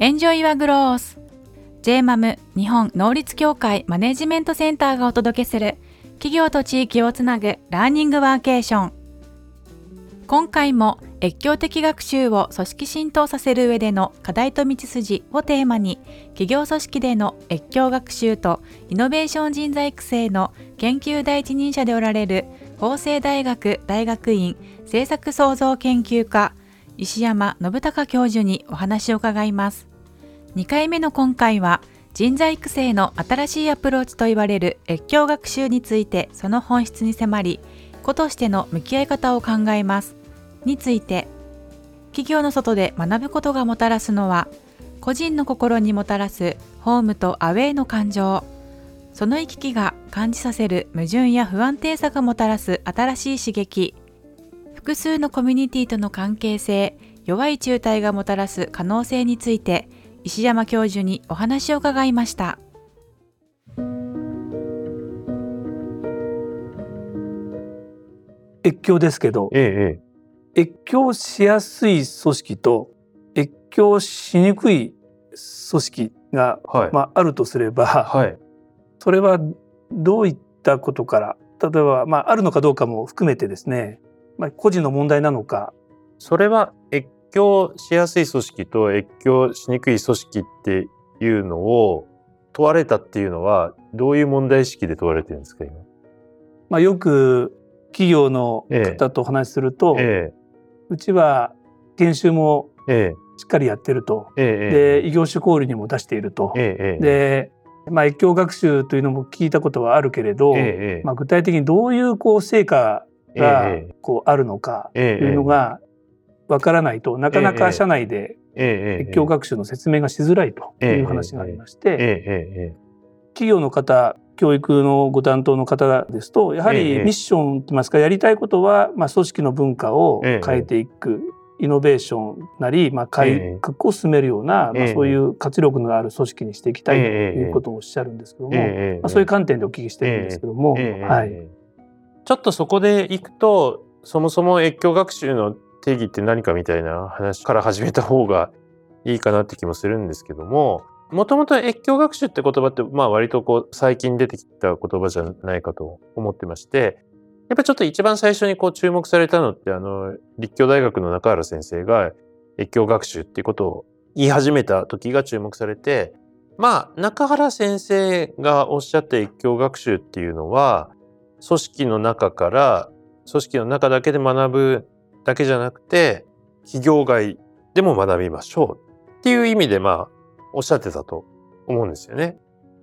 エンジョイ・ワ・グロース J-MAM 日本能率協会マネジメントセンターがお届けする企業と地域をつなぐラーニングワーケーション今回も越境的学習を組織浸透させる上での課題と道筋をテーマに企業組織での越境学習とイノベーション人材育成の研究第一人者でおられる法政大学大学院政策創造研究科石山信孝教授にお話を伺います。2回目の今回は人材育成の新しいアプローチと言われる越境学習についてその本質に迫り子としての向き合い方を考えます。について企業の外で学ぶことがもたらすのは個人の心にもたらすホームとアウェイの感情。その行き来が感じさせる矛盾や不安定さがもたらす新しい刺激。複数のコミュニティとの関係性弱い中体がもたらす可能性について石山教授にお話を伺いました。越境ですけど、え越境しやすい組織と越境しにくい組織が、はい。まあ、あるとすれば、はい。それはどういったことから例えば、まあ、あるのかどうかも含めてですね、まあ、個人の問題なのか。それは越境しやすい組織と越境しにくい組織っていうのを問われたっていうのはどういう問題意識で問われてるんですか今？まあ、よく企業の方とお話しすると、えうちは研修もええしっかりやってると、ええ。で異業種交流にも出していると、えええで、まあ、越境学習というのも聞いたことはあるけれど、ええまあ、具体的にどういうこう成果がええこうあるのかとええいうのがわからないとなかなか社内でええ。越境学習の説明がしづらいという話がありまして、企業の方教育のご担当の方ですとやはええ。りミッションといいますかやりたいことは、まあ、組織の文化をええ。変えていく、イノベーションなり、まあ、改革を進めるような、まあ、ええそういう活力のある組織にしていきたいとええ。いうことをおっしゃるんですけども、ええ。まあ、そういう観点でお聞きしてるんですけども、ええ。はい、ちょっとそこでいくとそもそも越境学習の定義って何かみたいな話から始めた方がいいかなって気もするんですけどももともと越境学習って言葉ってまあ割とこう最近出てきた言葉じゃないかと思ってましてやっぱちょっと一番最初にこう注目されたのってあの立教大学の中原先生が越境学習っていうことを言い始めた時が注目されてまあ中原先生がおっしゃった越境学習っていうのは組織の中から組織の中だけで学ぶだけじゃなくて企業外でも学びましょうっていう意味でまあおっしゃってたと思うんですよね。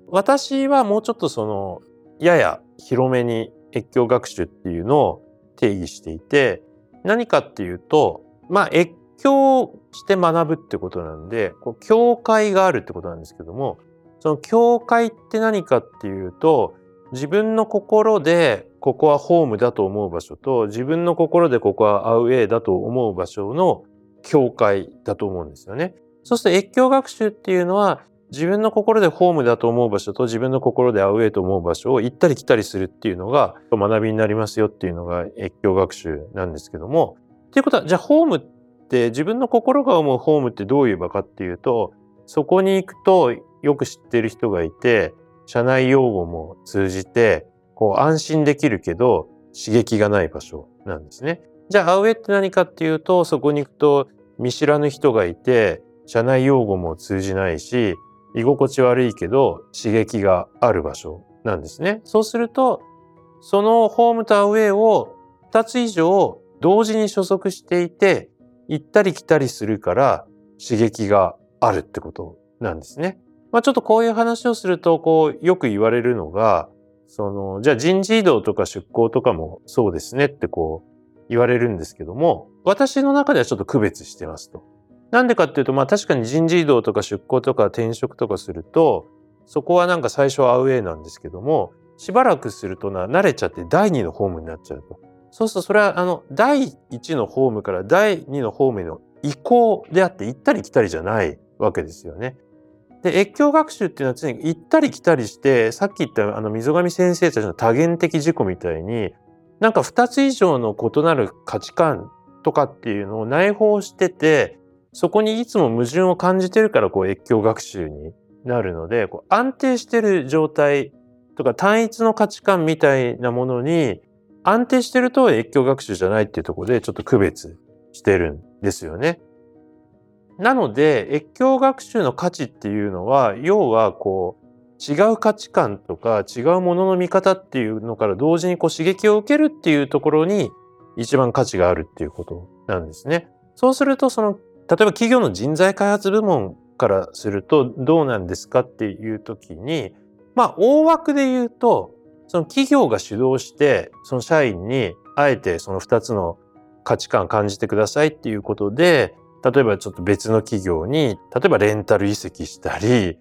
私はもうちょっとそのやや広めに越境学習っていうのを定義していて何かっていうとまあ越境して学ぶってことなんでこう境界があるってことなんですけどもその境界って何かっていうと自分の心でここはホームだと思う場所と自分の心でここはアウェイだと思う場所の境界だと思うんですよね。そうすると越境学習っていうのは自分の心でホームだと思う場所と自分の心でアウェイと思う場所を行ったり来たりするっていうのが学びになりますよっていうのが越境学習なんですけども。っていうことはじゃあホームって自分の心が思うホームってどういう場かっていうとそこに行くとよく知ってる人がいて社内用語も通じてこう安心できるけど刺激がない場所なんですね。じゃあアウェイって何かっていうとそこに行くと見知らぬ人がいて社内用語も通じないし居心地悪いけど刺激がある場所なんですね。そうするとそのホームとアウェイを2つ以上同時に所属していて行ったり来たりするから刺激があるってことなんですね。まあ、ちょっとこういう話をするとこうよく言われるのがそのじゃあ人事異動とか出向とかもそうですねってこう言われるんですけども私の中ではちょっと区別してますと。なんでかっていうとまあ確かに人事異動とか出向とか転職とかするとそこはなんか最初はアウェイなんですけどもしばらくするとな慣れちゃって第2のホームになっちゃうと。そうするとそれはあの第1のホームから第2のホームへの移行であって行ったり来たりじゃないわけですよね。で越境学習っていうのは常に行ったり来たりしてさっき言ったあの溝上先生たちの多元的自己みたいになんか2つ以上の異なる価値観とかっていうのを内包しててそこにいつも矛盾を感じてるからこう越境学習になるのでこう安定してる状態とか単一の価値観みたいなものに安定してると越境学習じゃないっていうところでちょっと区別してるんですよね。なので越境学習の価値っていうのは要はこう違う価値観とか違うものの見方っていうのから同時にこう刺激を受けるっていうところに一番価値があるっていうことなんですね。そうするとその例えば企業の人材開発部門からするとどうなんですかっていう時にまあ大枠で言うとその企業が主導してその社員にあえてその2つの価値観を感じてくださいっていうことで例えばちょっと別の企業に例えばレンタル移籍したり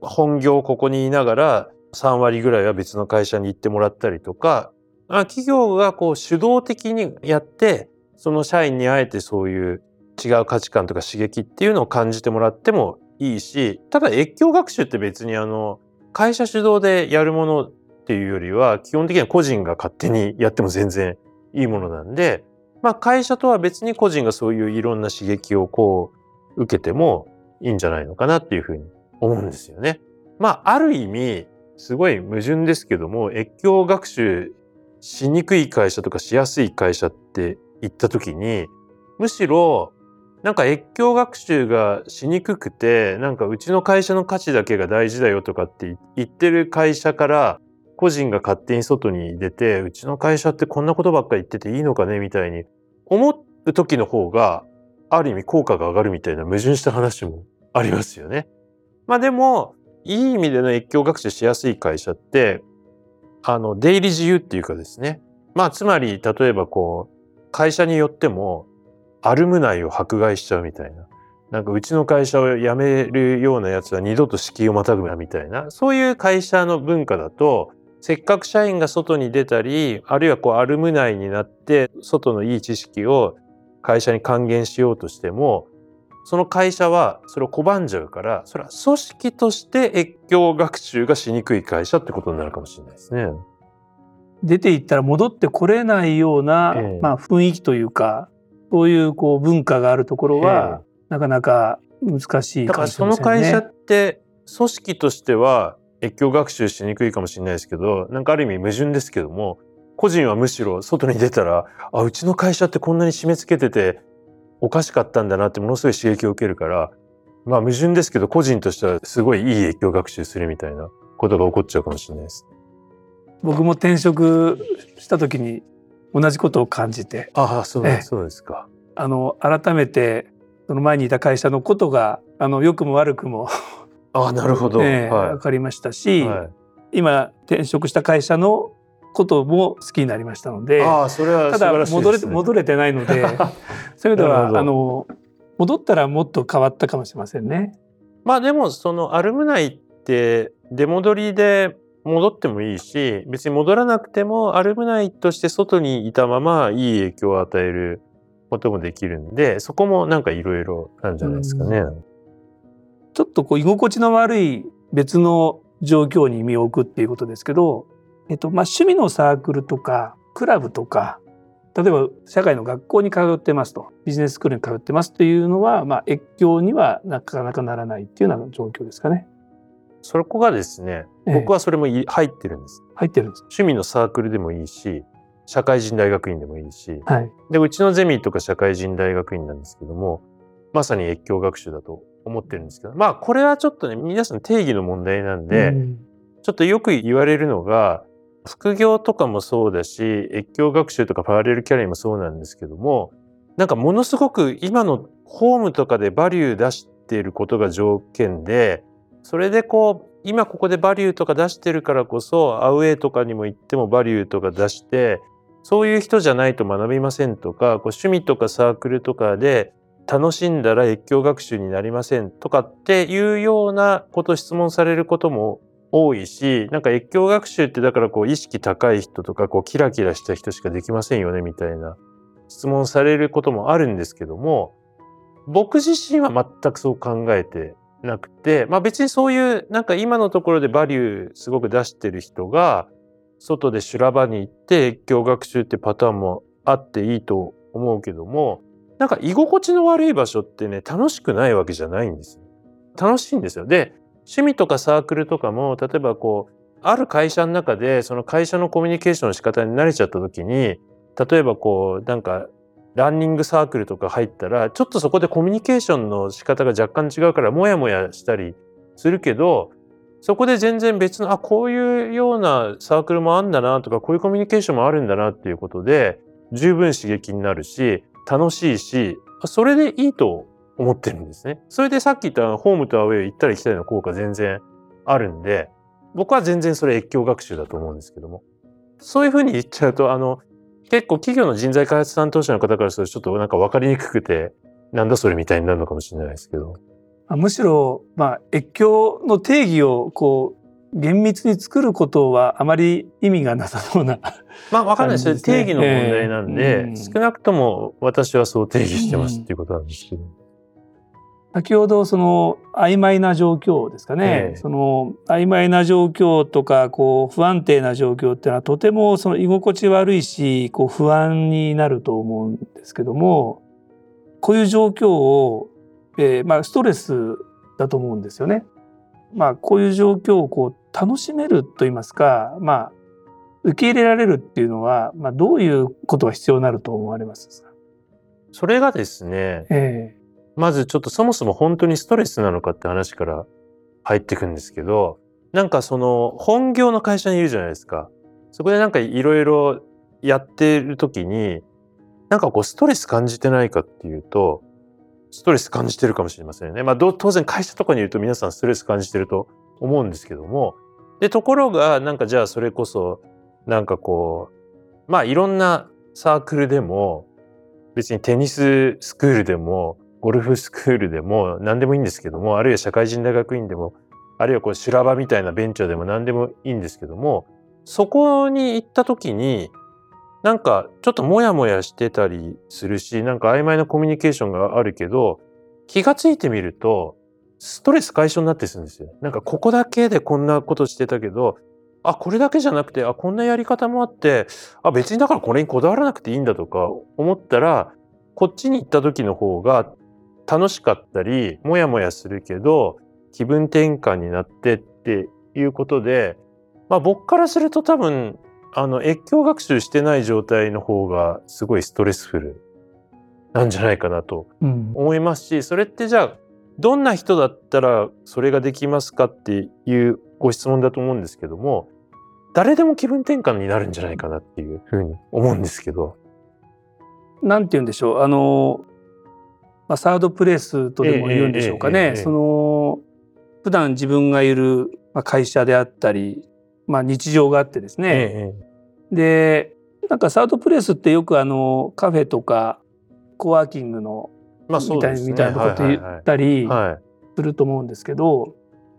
本業ここにいながら3割ぐらいは別の会社に行ってもらったりとか企業がこう主導的にやってその社員にあえてそういう違う価値観とか刺激っていうのを感じてもらってもいいしただ越境学習って別にあの会社主導でやるものっていうよりは基本的には個人が勝手にやっても全然いいものなんで、まあ、会社とは別に個人がそういういろんな刺激をこう受けてもいいんじゃないのかなっていうふうに思うんですよね。まあある意味すごい矛盾ですけども越境学習しにくい会社とかしやすい会社って言った時にむしろなんか越境学習がしにくくてなんかうちの会社の価値だけが大事だよとかって言ってる会社から個人が勝手に外に出てうちの会社ってこんなことばっかり言ってていいのかねみたいに思う時の方がある意味効果が上がるみたいな矛盾した話もありますよね。まあでもいい意味での越境学習しやすい会社ってあの出入り自由っていうかですね。まあつまり例えばこう会社によってもアルムナイを迫害しちゃうみたいな。なんかうちの会社を辞めるようなやつは二度と敷居をまたぐなみたいな。そういう会社の文化だとせっかく社員が外に出たりあるいはこうアルムナイになって外のいい知識を会社に還元しようとしてもその会社はそれを拒んじゃうからそれは組織として越境学習がしにくい会社ってことになるかもしれないですね。出ていったら戻ってこれないような、ええ、まあ、雰囲気というかそういうこう文化があるところは、え、なかなか難しいかもしれませんね。だからその会社って組織としては越境学習しにくいかもしれないですけどなんかある意味矛盾ですけども個人はむしろ外に出たらあうちの会社ってこんなに締め付けてておかしかったんだなってものすごい刺激を受けるからまあ矛盾ですけど個人としてはすごいいい影響学習するみたいなことが起こっちゃうかもしれないです。僕も転職した時に同じことを感じてああそうそうですかあの改めてその前にいた会社のことがあの良くも悪くもあなるほど、えーはい、分かりましたし、はい、今転職した会社のことも好きになりましたのであそれは、ただ戻れ戻れてないので そういう意味ではあの戻ったらもっと変わったかもしれませんね。まあでもそのアルムナイって出戻りで戻ってもいいし別に戻らなくてもアルムナイとして外にいたままいい影響を与えることもできるんでそこもなんかいろいろなんじゃないですかね。ちょっとこう居心地の悪い別の状況に身を置くっていうことですけどえっとまあ、趣味のサークルとかクラブとか例えば社会の学校に通ってますとビジネススクールに通ってますというのは、まあ、越境にはなかなかならないっていうような状況ですかね。そこがですね、僕はそれも入ってるんです。入ってるんです。趣味のサークルでもいいし、社会人大学院でもいいし、はい、でうちのゼミとか社会人大学院なんですけども、まさに越境学習だと思ってるんですけど、まあこれはちょっとね、皆さん定義の問題なんで、うん、ちょっとよく言われるのが、副業とかもそうだし越境学習とかパラレルキャリアもそうなんですけどもなんかものすごく今のホームとかでバリュー出していることが条件でそれでこう今ここでバリューとか出してるからこそアウェイとかにも行ってもバリューとか出してそういう人じゃないと学びませんとかこう趣味とかサークルとかで楽しんだら越境学習になりませんとかっていうようなこと質問されることも多いしなんか越境学習ってだからこう意識高い人とかこうキラキラした人しかできませんよねみたいな質問されることもあるんですけども僕自身は全くそう考えてなくてまあ別にそういうなんか今のところでバリューすごく出してる人が外で修羅場に行って越境学習ってパターンもあっていいと思うけどもなんか居心地の悪い場所ってね楽しくないわけじゃないんです。楽しいんですよ。で趣味とかサークルとかも例えばこうある会社の中でその会社のコミュニケーションの仕方に慣れちゃった時に例えばこうなんかランニングサークルとか入ったらちょっとそこでコミュニケーションの仕方が若干違うからモヤモヤしたりするけどそこで全然別のあこういうようなサークルもあんだなとかこういうコミュニケーションもあるんだなっていうことで十分刺激になるし楽しいしそれでいいと思ってるんですね。それでさっき言ったホームとアウェイ行ったり来たりの効果全然あるんで僕は全然それ越境学習だと思うんですけどもそういうふうに言っちゃうとあの結構企業の人材開発担当者の方からするとちょっとなんか分かりにくくてなんだそれみたいになるのかもしれないですけど。むしろ、まあ、越境の定義をこう厳密に作ることはあまり意味がなさそうな、まあ分かんないですね。定義の問題なんで、えーうん少なくとも私はそう定義してますっていうことなんですけど。先ほどその曖昧な状況ですかね、ええ。その曖昧な状況とかこう不安定な状況っていうのはとてもその居心地悪いしこう不安になると思うんですけどもこういう状況を、えーまあ、ストレスだと思うんですよね。まあ、こういう状況をこう楽しめると言いますか、まあ、受け入れられるっていうのは、まあ、どういうことが必要になると思われますか、それがですねえまずちょっとそもそも本当にストレスなのかって話から入ってくんですけどなんかその本業の会社にいるじゃないですか。そこでなんかいろいろやってる時になんかこうストレス感じてないかっていうとストレス感じてるかもしれませんよね。まあ当然会社とかにいると皆さんストレス感じてると思うんですけどもでところがなんかじゃあそれこそなんかこうまあいろんなサークルでも別にテニススクールでもゴルフスクールでも何でもいいんですけどもあるいは社会人大学院でもあるいはこう修羅場みたいなベンチャーでも何でもいいんですけどもそこに行った時になんかちょっとモヤモヤしてたりするしなんか曖昧なコミュニケーションがあるけど気がついてみるとストレス解消になってするんですよ。なんかここだけでこんなことしてたけどあこれだけじゃなくてあこんなやり方もあってあ別にだからこれにこだわらなくていいんだとか思ったらこっちに行った時の方が楽しかったりモヤモヤするけど気分転換になってっていうことで、まあ、僕からすると多分あの越境学習してない状態の方がすごいストレスフルなんじゃないかなと思いますしそれってじゃあどんな人だったらそれができますかっていうご質問だと思うんですけども誰でも気分転換になるんじゃないかなっていうふうに思うんですけど。なんて言うんでしょう。あの、まあ、サードプレイスとでも言うんでしょうかね、ええええええその普段自分がいるまあ会社であったり、まあ、日常があってですね、ええでなんかサードプレイスってよくあのカフェとかコワーキングのまあそうみたい。みたいなこと言ったりはいすると思うんですけど、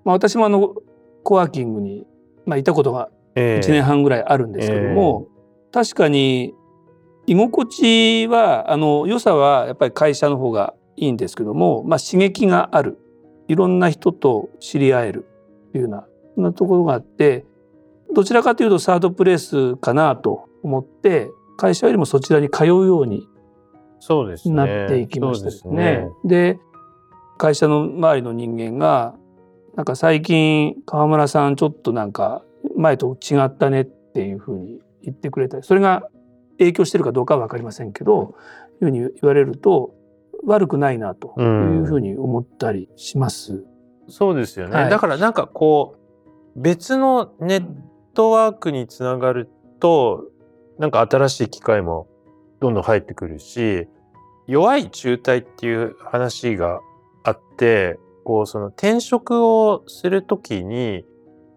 まあ、私もあのコワーキングに、まあ、いたことがええ。1年半ぐらいあるんですけども、確かに居心地はあの良さはやっぱり会社の方がいいんですけども、まあ、刺激がある。いろんな人と知り合えるというようなそんなところがあってどちらかというとサードプレイスかなと思って会社よりもそちらに通うようにそうですね。なっていきましたでね。で会社の周りの人間がなんか最近川村さんちょっとなんか前と違ったねっていうふうに言ってくれたりそれが影響してるかどうかは分かりませんけどいうふうに言われると悪くないなというふうに思ったりします。そうですよね。はいだからなんかこう別のネットワークにつながるとなんか新しい機会もどんどん入ってくるし弱い中退っていう話があってこうその転職をするときに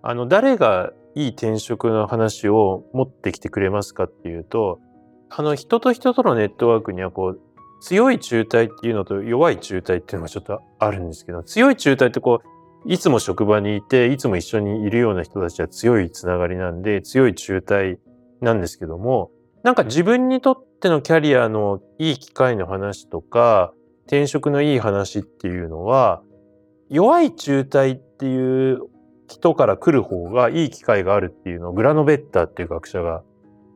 あの誰がいい転職の話を持ってきてくれますかっていうとあの人と人とのネットワークにはこう強い中退っていうのと弱い中退っていうのがちょっとあるんですけど強い中退ってこういつも職場にいていつも一緒にいるような人たちは強いつながりなんで強い中退なんですけどもなんか自分にとってのキャリアのいい機会の話とか転職のいい話っていうのは弱い中退っていう人から来る方がいい機会があるっていうのをグラノベッターっていう学者が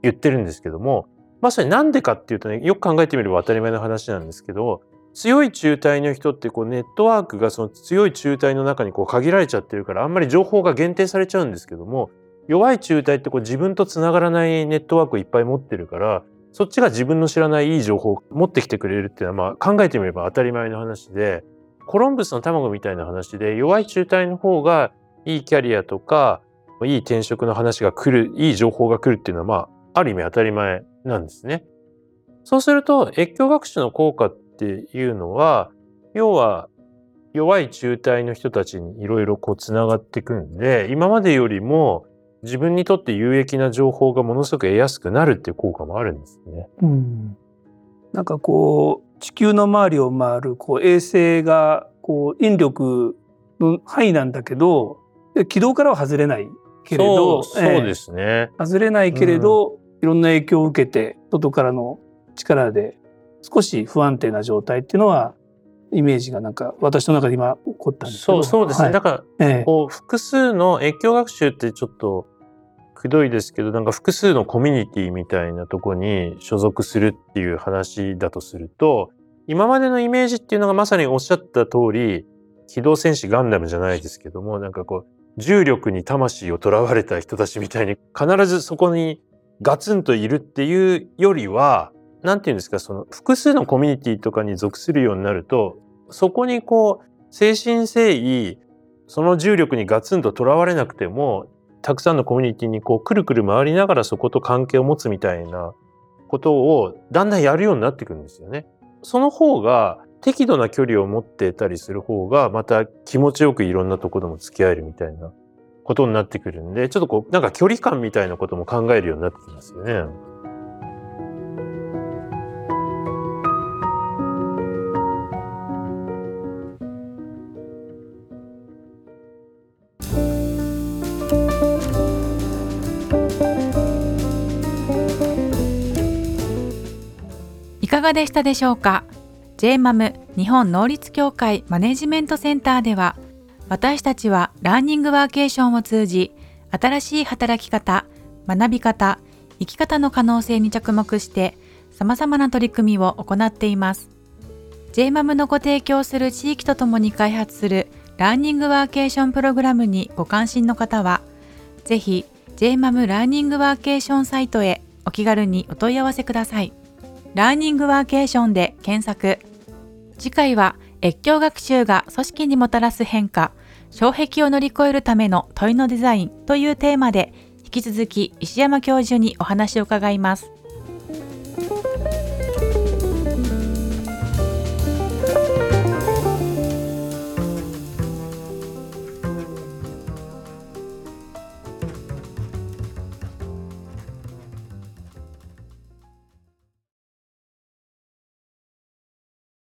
言ってるんですけどもまさになんでかっていうとねよく考えてみれば当たり前の話なんですけど強い中体の人ってこうネットワークがその強い中体の中にこう限られちゃってるからあんまり情報が限定されちゃうんですけども弱い中体ってこう自分とつながらないネットワークをいっぱい持ってるからそっちが自分の知らないいい情報を持ってきてくれるっていうのはまあ考えてみれば当たり前の話でコロンブスの卵みたいな話で弱い中体の方がいいキャリアとかいい転職の話が来るいい情報が来るっていうのはまあある意味当たり前なんですね。そうすると越境学習の効果っていうのは要は弱い中体の人たちにいろいろこうつながっていくんで今までよりも自分にとって有益な情報がものすごく得やすくなるっていう効果もあるんですね。うん、なんかこう地球の周りを回るこう衛星がこう引力の範囲なんだけど軌道からは外れないけれどそうですね、えー、外れないけれど、うん、いろんな影響を受けて外からの力で少し不安定な状態っていうのはイメージがなんか私の中で今起こったんですそうそうですね、はい、だから、ええ、こう複数の越境学習ってちょっとくどいですけどなんか複数のコミュニティみたいなとこに所属するっていう話だとすると今までのイメージっていうのがまさにおっしゃった通り機動戦士ガンダムじゃないですけどもなんかこう重力に魂をとらわれた人たちみたいに必ずそこにガツンといるっていうよりは何て言うんですかその複数のコミュニティとかに属するようになるとそこにこう精神誠意その重力にガツンととらわれなくてもたくさんのコミュニティにこうくるくる回りながらそこと関係を持つみたいなことをだんだんやるようになってくるんですよね。その方が適度な距離を持ってたりする方がまた気持ちよくいろんなとこでも付き合えるみたいなことになってくるんでちょっとこうなんか距離感みたいなことも考えるようになってきますよね。がでしたでしょうか？JMAM 日本能率協会マネジメントセンターでは私たちはラーニングワーケーションを通じ新しい働き方学び方生き方の可能性に着目して様々な取り組みを行っています JMAM のご提供する地域とともに開発するラーニングワーケーションプログラムにご関心の方はぜひ JMAM ラーニングワーケーションサイトへお気軽にお問い合わせください。ラーニングワーケーションで検索。次回は越境学習が組織にもたらす変化、障壁を乗り越えるための問いのデザインというテーマで引き続き石山教授にお話を伺います。